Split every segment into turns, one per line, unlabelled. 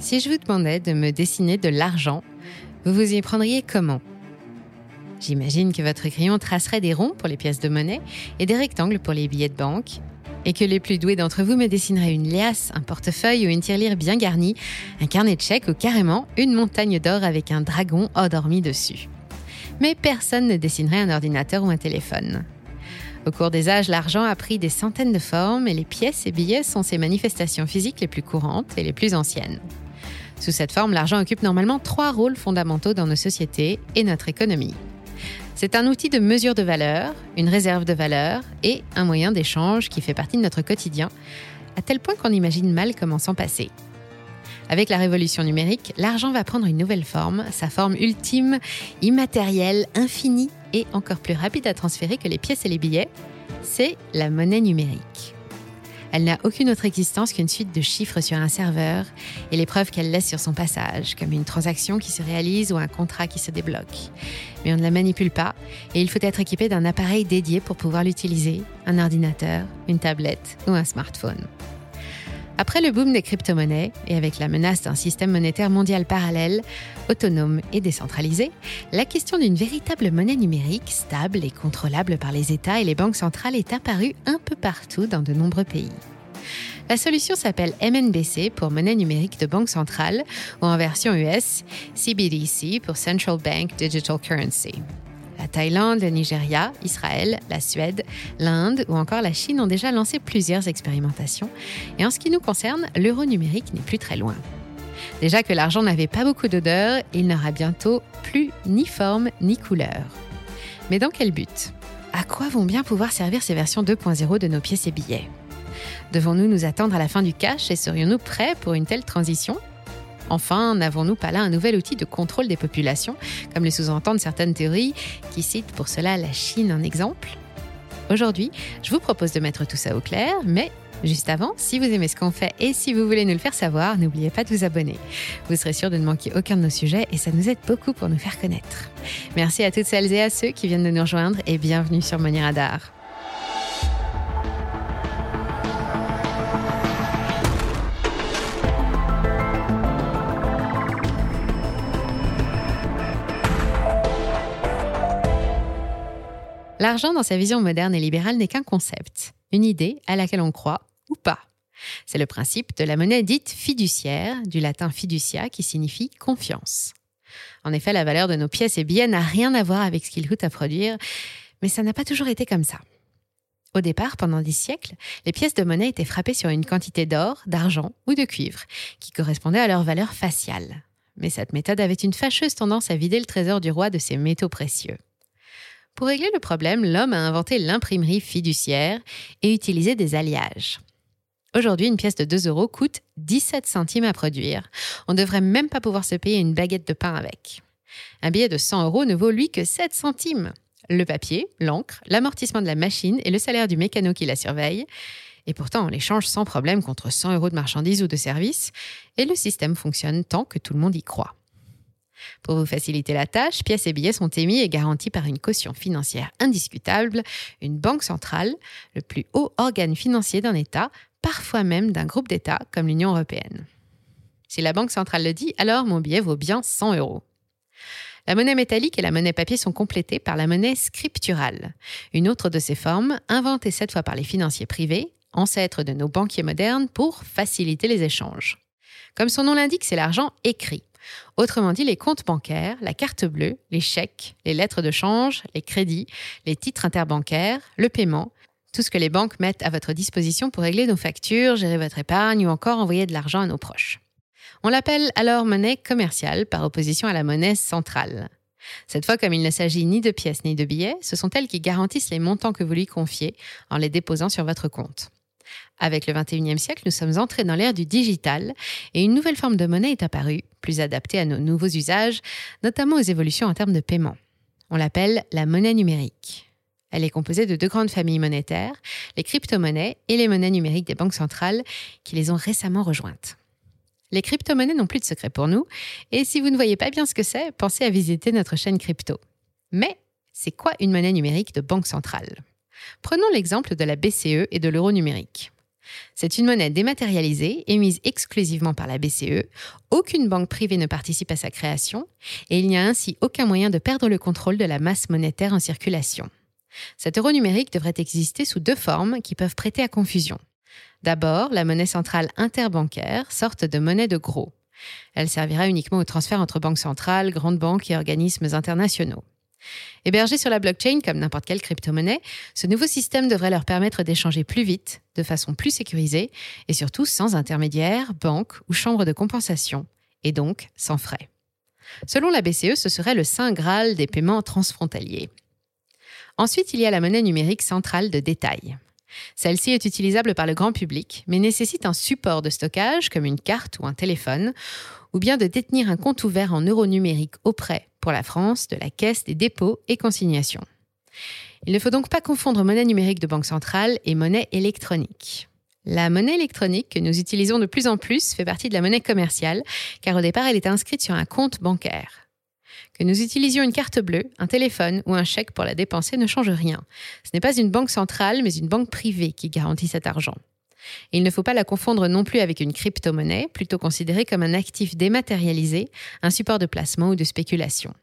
Si je vous demandais de me dessiner de l'argent, vous vous y prendriez comment? J'imagine que votre crayon tracerait des ronds pour les pièces de monnaie et des rectangles pour les billets de banque, et que les plus doués d'entre vous me dessineraient une liasse, un portefeuille ou une tirelire bien garnie, un carnet de chèques ou carrément une montagne d'or avec un dragon endormi dessus. Mais personne ne dessinerait un ordinateur ou un téléphone. Au cours des âges, l'argent a pris des centaines de formes et les pièces et billets sont ses manifestations physiques les plus courantes et les plus anciennes. Sous cette forme, l'argent occupe normalement trois rôles fondamentaux dans nos sociétés et notre économie. C'est un outil de mesure de valeur, une réserve de valeur et un moyen d'échange qui fait partie de notre quotidien, à tel point qu'on imagine mal comment s'en passer. Avec la révolution numérique, l'argent va prendre une nouvelle forme, sa forme ultime, immatérielle, infinie et encore plus rapide à transférer que les pièces et les billets, c'est la monnaie numérique. Elle n'a aucune autre existence qu'une suite de chiffres sur un serveur et les preuves qu'elle laisse sur son passage, comme une transaction qui se réalise ou un contrat qui se débloque. Mais on ne la manipule pas et il faut être équipé d'un appareil dédié pour pouvoir l'utiliser, un ordinateur, une tablette ou un smartphone. Après le boom des crypto-monnaies et avec la menace d'un système monétaire mondial parallèle, autonome et décentralisé, la question d'une véritable monnaie numérique stable et contrôlable par les États et les banques centrales est apparue un peu partout dans de nombreux pays. La solution s'appelle MNBC pour monnaie numérique de banque centrale ou en version US CBDC pour Central Bank Digital Currency. La Thaïlande, le Nigeria, Israël, la Suède, l'Inde ou encore la Chine ont déjà lancé plusieurs expérimentations. Et en ce qui nous concerne, l'euro numérique n'est plus très loin. Déjà que l'argent n'avait pas beaucoup d'odeur, il n'aura bientôt plus ni forme ni couleur. Mais dans quel but? À quoi vont bien pouvoir servir ces versions 2.0 de nos pièces et billets? Devons-nous nous attendre à la fin du cash et serions-nous prêts pour une telle transition? Enfin, n'avons-nous pas là un nouvel outil de contrôle des populations, comme le sous-entendent certaines théories qui citent pour cela la Chine en exemple? Aujourd'hui, je vous propose de mettre tout ça au clair, mais Juste avant, si vous aimez ce qu'on fait et si vous voulez nous le faire savoir, n'oubliez pas de vous abonner. Vous serez sûr de ne manquer aucun de nos sujets et ça nous aide beaucoup pour nous faire connaître. Merci à toutes celles et à ceux qui viennent de nous rejoindre et bienvenue sur Money Radar. L'argent, dans sa vision moderne et libérale, n'est qu'un concept, une idée à laquelle on croit ou pas. C'est le principe de la monnaie dite fiduciaire, du latin fiducia, qui signifie confiance. En effet, la valeur de nos pièces et billets n'a rien à voir avec ce qu'ils coûtent à produire, mais ça n'a pas toujours été comme ça. Au départ, pendant dix siècles, les pièces de monnaie étaient frappées sur une quantité d'or, d'argent ou de cuivre, qui correspondait à leur valeur faciale. Mais cette méthode avait une fâcheuse tendance à vider le trésor du roi de ses métaux précieux. Pour régler le problème, l'homme a inventé l'imprimerie fiduciaire et utilisé des alliages. Aujourd'hui, une pièce de 2 euros coûte 17 centimes à produire. On ne devrait même pas pouvoir se payer une baguette de pain avec. Un billet de 100 euros ne vaut lui que 7 centimes. Le papier, l'encre, l'amortissement de la machine et le salaire du mécano qui la surveille. Et pourtant, on les change sans problème contre 100 euros de marchandises ou de services. Et le système fonctionne tant que tout le monde y croit. Pour vous faciliter la tâche, pièces et billets sont émis et garantis par une caution financière indiscutable, une banque centrale, le plus haut organe financier d'un État, parfois même d'un groupe d'États comme l'Union européenne. Si la banque centrale le dit, alors mon billet vaut bien 100 euros. La monnaie métallique et la monnaie papier sont complétées par la monnaie scripturale, une autre de ces formes, inventée cette fois par les financiers privés, ancêtres de nos banquiers modernes, pour faciliter les échanges. Comme son nom l'indique, c'est l'argent écrit. Autrement dit, les comptes bancaires, la carte bleue, les chèques, les lettres de change, les crédits, les titres interbancaires, le paiement, tout ce que les banques mettent à votre disposition pour régler nos factures, gérer votre épargne ou encore envoyer de l'argent à nos proches. On l'appelle alors monnaie commerciale par opposition à la monnaie centrale. Cette fois, comme il ne s'agit ni de pièces ni de billets, ce sont elles qui garantissent les montants que vous lui confiez en les déposant sur votre compte. Avec le 21e siècle, nous sommes entrés dans l'ère du digital et une nouvelle forme de monnaie est apparue, plus adaptée à nos nouveaux usages, notamment aux évolutions en termes de paiement. On l'appelle la monnaie numérique. Elle est composée de deux grandes familles monétaires, les crypto-monnaies et les monnaies numériques des banques centrales qui les ont récemment rejointes. Les crypto-monnaies n'ont plus de secret pour nous, et si vous ne voyez pas bien ce que c'est, pensez à visiter notre chaîne crypto. Mais c'est quoi une monnaie numérique de banque centrale? Prenons l'exemple de la BCE et de l'euro numérique. C'est une monnaie dématérialisée, émise exclusivement par la BCE. Aucune banque privée ne participe à sa création et il n'y a ainsi aucun moyen de perdre le contrôle de la masse monétaire en circulation. Cet euro numérique devrait exister sous deux formes qui peuvent prêter à confusion. D'abord, la monnaie centrale interbancaire, sorte de monnaie de gros. Elle servira uniquement au transfert entre banques centrales, grandes banques et organismes internationaux. Hébergé sur la blockchain comme n'importe quelle crypto-monnaie, ce nouveau système devrait leur permettre d'échanger plus vite, de façon plus sécurisée et surtout sans intermédiaire, banque ou chambre de compensation, et donc sans frais. Selon la BCE, ce serait le saint Graal des paiements transfrontaliers. Ensuite, il y a la monnaie numérique centrale de détail. Celle-ci est utilisable par le grand public, mais nécessite un support de stockage comme une carte ou un téléphone, ou bien de détenir un compte ouvert en euros numériques auprès, pour la France, de la Caisse des dépôts et consignations. Il ne faut donc pas confondre monnaie numérique de banque centrale et monnaie électronique. La monnaie électronique que nous utilisons de plus en plus fait partie de la monnaie commerciale, car au départ elle est inscrite sur un compte bancaire. Que nous utilisions une carte bleue, un téléphone ou un chèque pour la dépenser ne change rien. Ce n'est pas une banque centrale, mais une banque privée qui garantit cet argent il ne faut pas la confondre non plus avec une crypto-monnaie, plutôt considérée comme un actif dématérialisé, un support de placement ou de spéculation.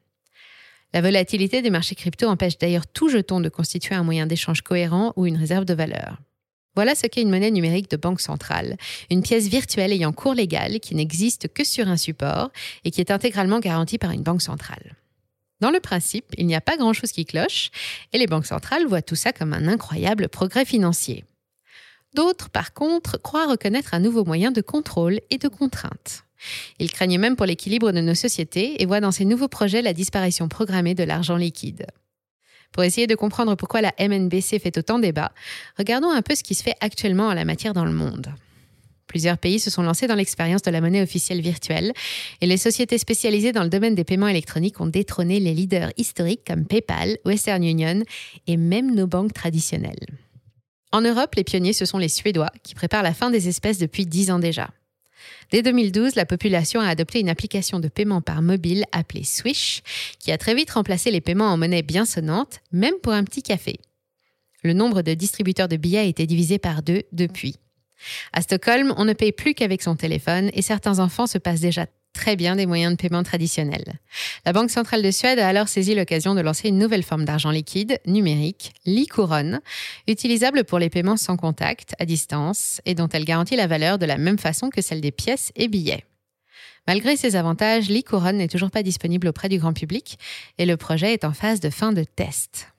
La volatilité des marchés crypto empêche d'ailleurs tout jeton de constituer un moyen d'échange cohérent ou une réserve de valeur. Voilà ce qu'est une monnaie numérique de banque centrale, une pièce virtuelle ayant cours légal qui n'existe que sur un support et qui est intégralement garantie par une banque centrale. Dans le principe, il n'y a pas grand-chose qui cloche et les banques centrales voient tout ça comme un incroyable progrès financier. D'autres, par contre, croient reconnaître un nouveau moyen de contrôle et de contrainte. Ils craignent même pour l'équilibre de nos sociétés et voient dans ces nouveaux projets la disparition programmée de l'argent liquide. Pour essayer de comprendre pourquoi la MNBC fait autant débat, regardons un peu ce qui se fait actuellement en la matière dans le monde. Plusieurs pays se sont lancés dans l'expérience de la monnaie officielle virtuelle et les sociétés spécialisées dans le domaine des paiements électroniques ont détrôné les leaders historiques comme PayPal, Western Union et même nos banques traditionnelles. En Europe, les pionniers, ce sont les Suédois, qui préparent la fin des espèces depuis dix ans déjà. Dès 2012, la population a adopté une application de paiement par mobile appelée Swish, qui a très vite remplacé les paiements en monnaie bien sonnante, même pour un petit café. Le nombre de distributeurs de billets a été divisé par deux depuis. À Stockholm, on ne paye plus qu'avec son téléphone et certains enfants se passent déjà très bien des moyens de paiement traditionnels. La Banque centrale de Suède a alors saisi l'occasion de lancer une nouvelle forme d'argent liquide, numérique, l'e-couronne, utilisable pour les paiements sans contact, à distance, et dont elle garantit la valeur de la même façon que celle des pièces et billets. Malgré ces avantages, l'e-couronne n'est toujours pas disponible auprès du grand public et le projet est en phase de fin de test.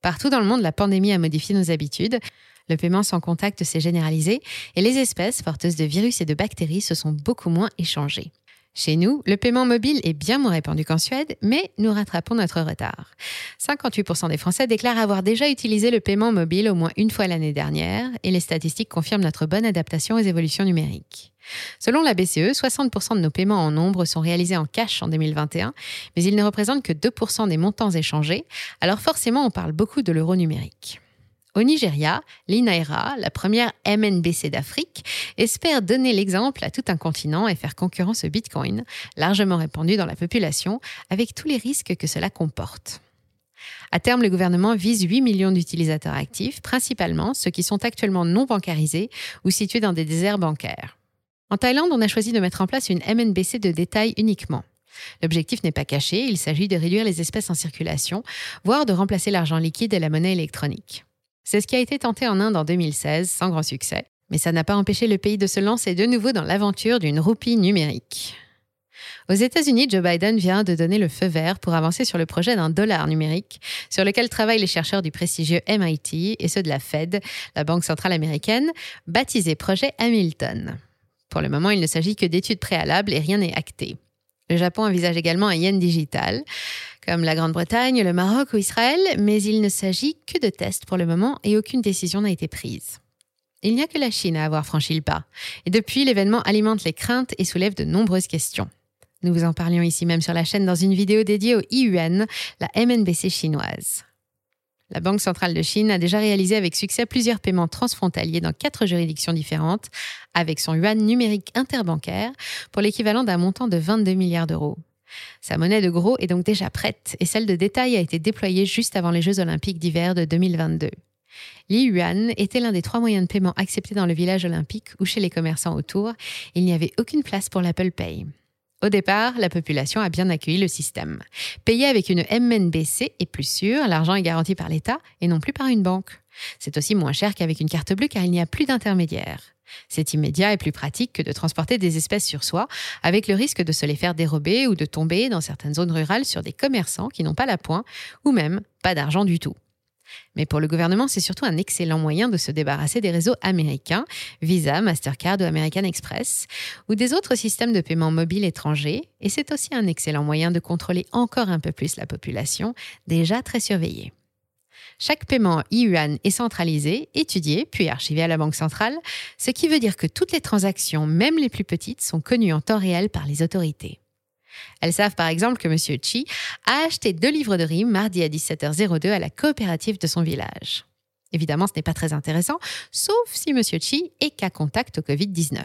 Partout dans le monde, la pandémie a modifié nos habitudes. Le paiement sans contact s'est généralisé et les espèces porteuses de virus et de bactéries se sont beaucoup moins échangées. Chez nous, le paiement mobile est bien moins répandu qu'en Suède, mais nous rattrapons notre retard. 58% des Français déclarent avoir déjà utilisé le paiement mobile au moins une fois l'année dernière, et les statistiques confirment notre bonne adaptation aux évolutions numériques. Selon la BCE, 60% de nos paiements en nombre sont réalisés en cash en 2021, mais ils ne représentent que 2% des montants échangés, alors forcément on parle beaucoup de l'euro numérique. Au Nigeria, l'INAIRA, la première MNBC d'Afrique, espère donner l'exemple à tout un continent et faire concurrence au Bitcoin, largement répandu dans la population, avec tous les risques que cela comporte. À terme, le gouvernement vise 8 millions d'utilisateurs actifs, principalement ceux qui sont actuellement non bancarisés ou situés dans des déserts bancaires. En Thaïlande, on a choisi de mettre en place une MNBC de détail uniquement. L'objectif n'est pas caché, il s'agit de réduire les espèces en circulation, voire de remplacer l'argent liquide et la monnaie électronique. C'est ce qui a été tenté en Inde en 2016, sans grand succès. Mais ça n'a pas empêché le pays de se lancer de nouveau dans l'aventure d'une roupie numérique. Aux États-Unis, Joe Biden vient de donner le feu vert pour avancer sur le projet d'un dollar numérique, sur lequel travaillent les chercheurs du prestigieux MIT et ceux de la Fed, la Banque centrale américaine, baptisé projet Hamilton. Pour le moment, il ne s'agit que d'études préalables et rien n'est acté. Le Japon envisage également un yen digital, comme la Grande-Bretagne, le Maroc ou Israël, mais il ne s'agit que de tests pour le moment et aucune décision n'a été prise. Il n'y a que la Chine à avoir franchi le pas. Et depuis, l'événement alimente les craintes et soulève de nombreuses questions. Nous vous en parlions ici même sur la chaîne dans une vidéo dédiée au yuan, la MNBC chinoise. La Banque centrale de Chine a déjà réalisé avec succès plusieurs paiements transfrontaliers dans quatre juridictions différentes, avec son yuan numérique interbancaire pour l'équivalent d'un montant de 22 milliards d'euros. Sa monnaie de gros est donc déjà prête et celle de détail a été déployée juste avant les Jeux olympiques d'hiver de 2022. L'I-Yuan était l'un des trois moyens de paiement acceptés dans le village olympique ou chez les commerçants autour. Il n'y avait aucune place pour l'Apple Pay. Au départ, la population a bien accueilli le système. Payer avec une MNBC est plus sûr, l'argent est garanti par l'État et non plus par une banque. C'est aussi moins cher qu'avec une carte bleue car il n'y a plus d'intermédiaire. C'est immédiat et plus pratique que de transporter des espèces sur soi, avec le risque de se les faire dérober ou de tomber dans certaines zones rurales sur des commerçants qui n'ont pas la pointe ou même pas d'argent du tout. Mais pour le gouvernement, c'est surtout un excellent moyen de se débarrasser des réseaux américains, Visa, Mastercard ou American Express, ou des autres systèmes de paiement mobile étrangers, et c'est aussi un excellent moyen de contrôler encore un peu plus la population, déjà très surveillée. Chaque paiement yuan est centralisé, étudié, puis archivé à la Banque centrale, ce qui veut dire que toutes les transactions, même les plus petites, sont connues en temps réel par les autorités. Elles savent par exemple que M. Chi a acheté deux livres de rimes mardi à 17h02 à la coopérative de son village. Évidemment, ce n'est pas très intéressant, sauf si M. Chi est cas contact au Covid-19.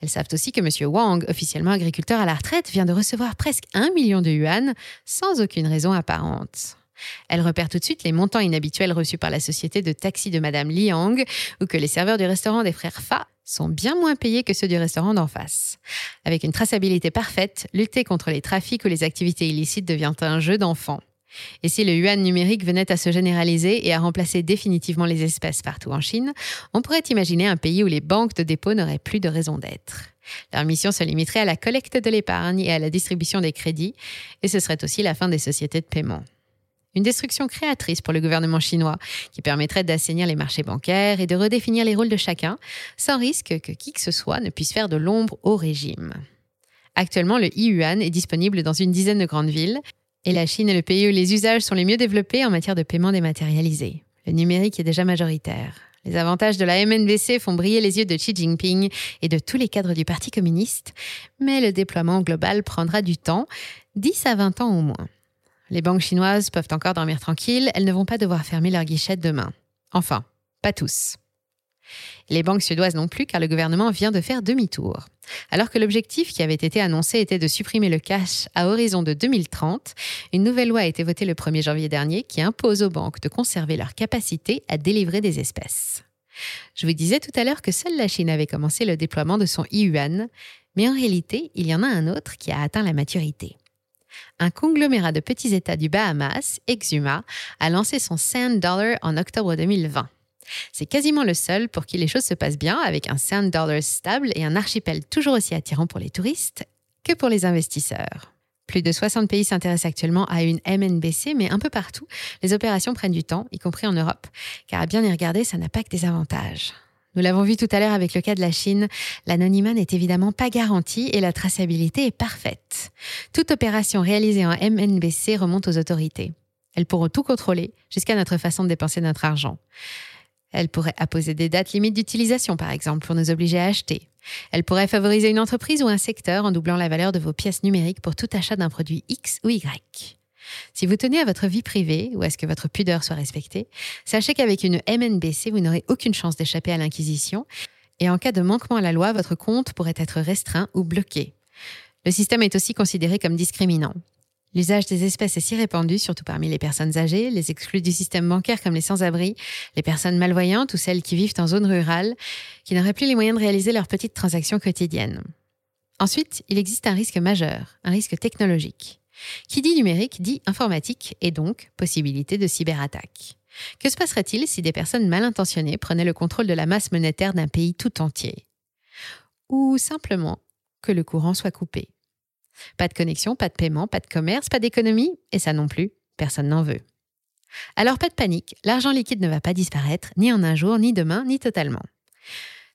Elles savent aussi que M. Wang, officiellement agriculteur à la retraite, vient de recevoir presque un million de yuan sans aucune raison apparente. Elle repère tout de suite les montants inhabituels reçus par la société de taxi de Madame Liang ou que les serveurs du restaurant des frères Fa sont bien moins payés que ceux du restaurant d'en face. Avec une traçabilité parfaite, lutter contre les trafics ou les activités illicites devient un jeu d'enfant. Et si le yuan numérique venait à se généraliser et à remplacer définitivement les espèces partout en Chine, on pourrait imaginer un pays où les banques de dépôt n'auraient plus de raison d'être. Leur mission se limiterait à la collecte de l'épargne et à la distribution des crédits, et ce serait aussi la fin des sociétés de paiement. Une destruction créatrice pour le gouvernement chinois qui permettrait d'assainir les marchés bancaires et de redéfinir les rôles de chacun sans risque que qui que ce soit ne puisse faire de l'ombre au régime. Actuellement, le yuan est disponible dans une dizaine de grandes villes et la Chine est le pays où les usages sont les mieux développés en matière de paiement dématérialisé. Le numérique est déjà majoritaire. Les avantages de la MNBC font briller les yeux de Xi Jinping et de tous les cadres du Parti communiste, mais le déploiement global prendra du temps, 10 à 20 ans au moins. Les banques chinoises peuvent encore dormir tranquilles, elles ne vont pas devoir fermer leurs guichettes demain. Enfin, pas tous. Les banques suédoises non plus, car le gouvernement vient de faire demi-tour. Alors que l'objectif qui avait été annoncé était de supprimer le cash à horizon de 2030, une nouvelle loi a été votée le 1er janvier dernier qui impose aux banques de conserver leur capacité à délivrer des espèces. Je vous disais tout à l'heure que seule la Chine avait commencé le déploiement de son yuan, mais en réalité, il y en a un autre qui a atteint la maturité un conglomérat de petits États du Bahamas, Exuma, a lancé son Sand Dollar en octobre 2020. C'est quasiment le seul pour qui les choses se passent bien, avec un Sand Dollar stable et un archipel toujours aussi attirant pour les touristes que pour les investisseurs. Plus de 60 pays s'intéressent actuellement à une MNBC, mais un peu partout, les opérations prennent du temps, y compris en Europe, car à bien y regarder, ça n'a pas que des avantages. Nous l'avons vu tout à l'heure avec le cas de la Chine, l'anonymat n'est évidemment pas garanti et la traçabilité est parfaite. Toute opération réalisée en MNBC remonte aux autorités. Elles pourront tout contrôler jusqu'à notre façon de dépenser notre argent. Elles pourraient apposer des dates limites d'utilisation, par exemple, pour nous obliger à acheter. Elles pourraient favoriser une entreprise ou un secteur en doublant la valeur de vos pièces numériques pour tout achat d'un produit X ou Y. Si vous tenez à votre vie privée ou à ce que votre pudeur soit respectée, sachez qu'avec une MNBC, vous n'aurez aucune chance d'échapper à l'inquisition et en cas de manquement à la loi, votre compte pourrait être restreint ou bloqué. Le système est aussi considéré comme discriminant. L'usage des espèces est si répandu, surtout parmi les personnes âgées, les exclus du système bancaire comme les sans-abri, les personnes malvoyantes ou celles qui vivent en zone rurale, qui n'auraient plus les moyens de réaliser leurs petites transactions quotidiennes. Ensuite, il existe un risque majeur, un risque technologique. Qui dit numérique dit informatique et donc possibilité de cyberattaque. Que se passerait-il si des personnes mal intentionnées prenaient le contrôle de la masse monétaire d'un pays tout entier? Ou simplement que le courant soit coupé? Pas de connexion, pas de paiement, pas de commerce, pas d'économie, et ça non plus, personne n'en veut. Alors pas de panique, l'argent liquide ne va pas disparaître, ni en un jour, ni demain, ni totalement.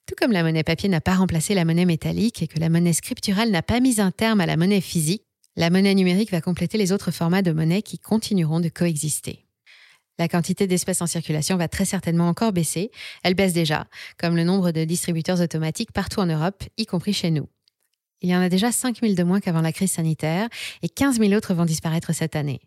Tout comme la monnaie papier n'a pas remplacé la monnaie métallique et que la monnaie scripturale n'a pas mis un terme à la monnaie physique, la monnaie numérique va compléter les autres formats de monnaie qui continueront de coexister. La quantité d'espèces en circulation va très certainement encore baisser. Elle baisse déjà, comme le nombre de distributeurs automatiques partout en Europe, y compris chez nous. Il y en a déjà 5 000 de moins qu'avant la crise sanitaire et 15 000 autres vont disparaître cette année.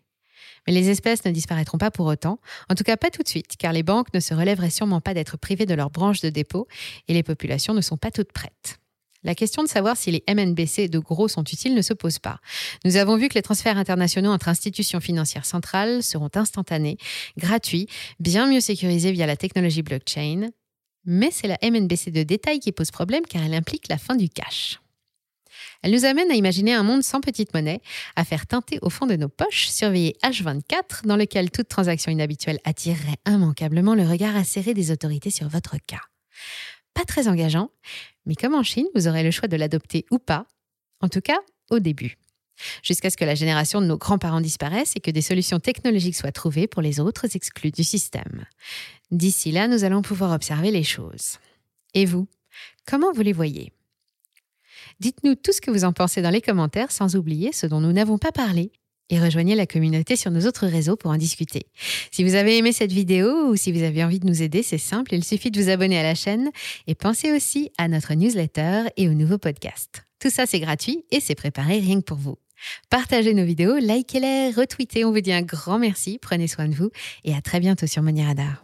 Mais les espèces ne disparaîtront pas pour autant, en tout cas pas tout de suite, car les banques ne se relèveraient sûrement pas d'être privées de leurs branches de dépôt et les populations ne sont pas toutes prêtes. La question de savoir si les MNBC de gros sont utiles ne se pose pas. Nous avons vu que les transferts internationaux entre institutions financières centrales seront instantanés, gratuits, bien mieux sécurisés via la technologie blockchain. Mais c'est la MNBC de détail qui pose problème car elle implique la fin du cash. Elle nous amène à imaginer un monde sans petite monnaie, à faire teinter au fond de nos poches, surveiller H24, dans lequel toute transaction inhabituelle attirerait immanquablement le regard acéré des autorités sur votre cas. Pas très engageant, mais comme en Chine, vous aurez le choix de l'adopter ou pas, en tout cas au début. Jusqu'à ce que la génération de nos grands-parents disparaisse et que des solutions technologiques soient trouvées pour les autres exclus du système. D'ici là, nous allons pouvoir observer les choses. Et vous, comment vous les voyez? Dites-nous tout ce que vous en pensez dans les commentaires sans oublier ce dont nous n'avons pas parlé et rejoignez la communauté sur nos autres réseaux pour en discuter. Si vous avez aimé cette vidéo ou si vous avez envie de nous aider, c'est simple, il suffit de vous abonner à la chaîne et pensez aussi à notre newsletter et au nouveau podcast. Tout ça, c'est gratuit et c'est préparé rien que pour vous. Partagez nos vidéos, likez-les, retweetez. On vous dit un grand merci, prenez soin de vous et à très bientôt sur Money Radar.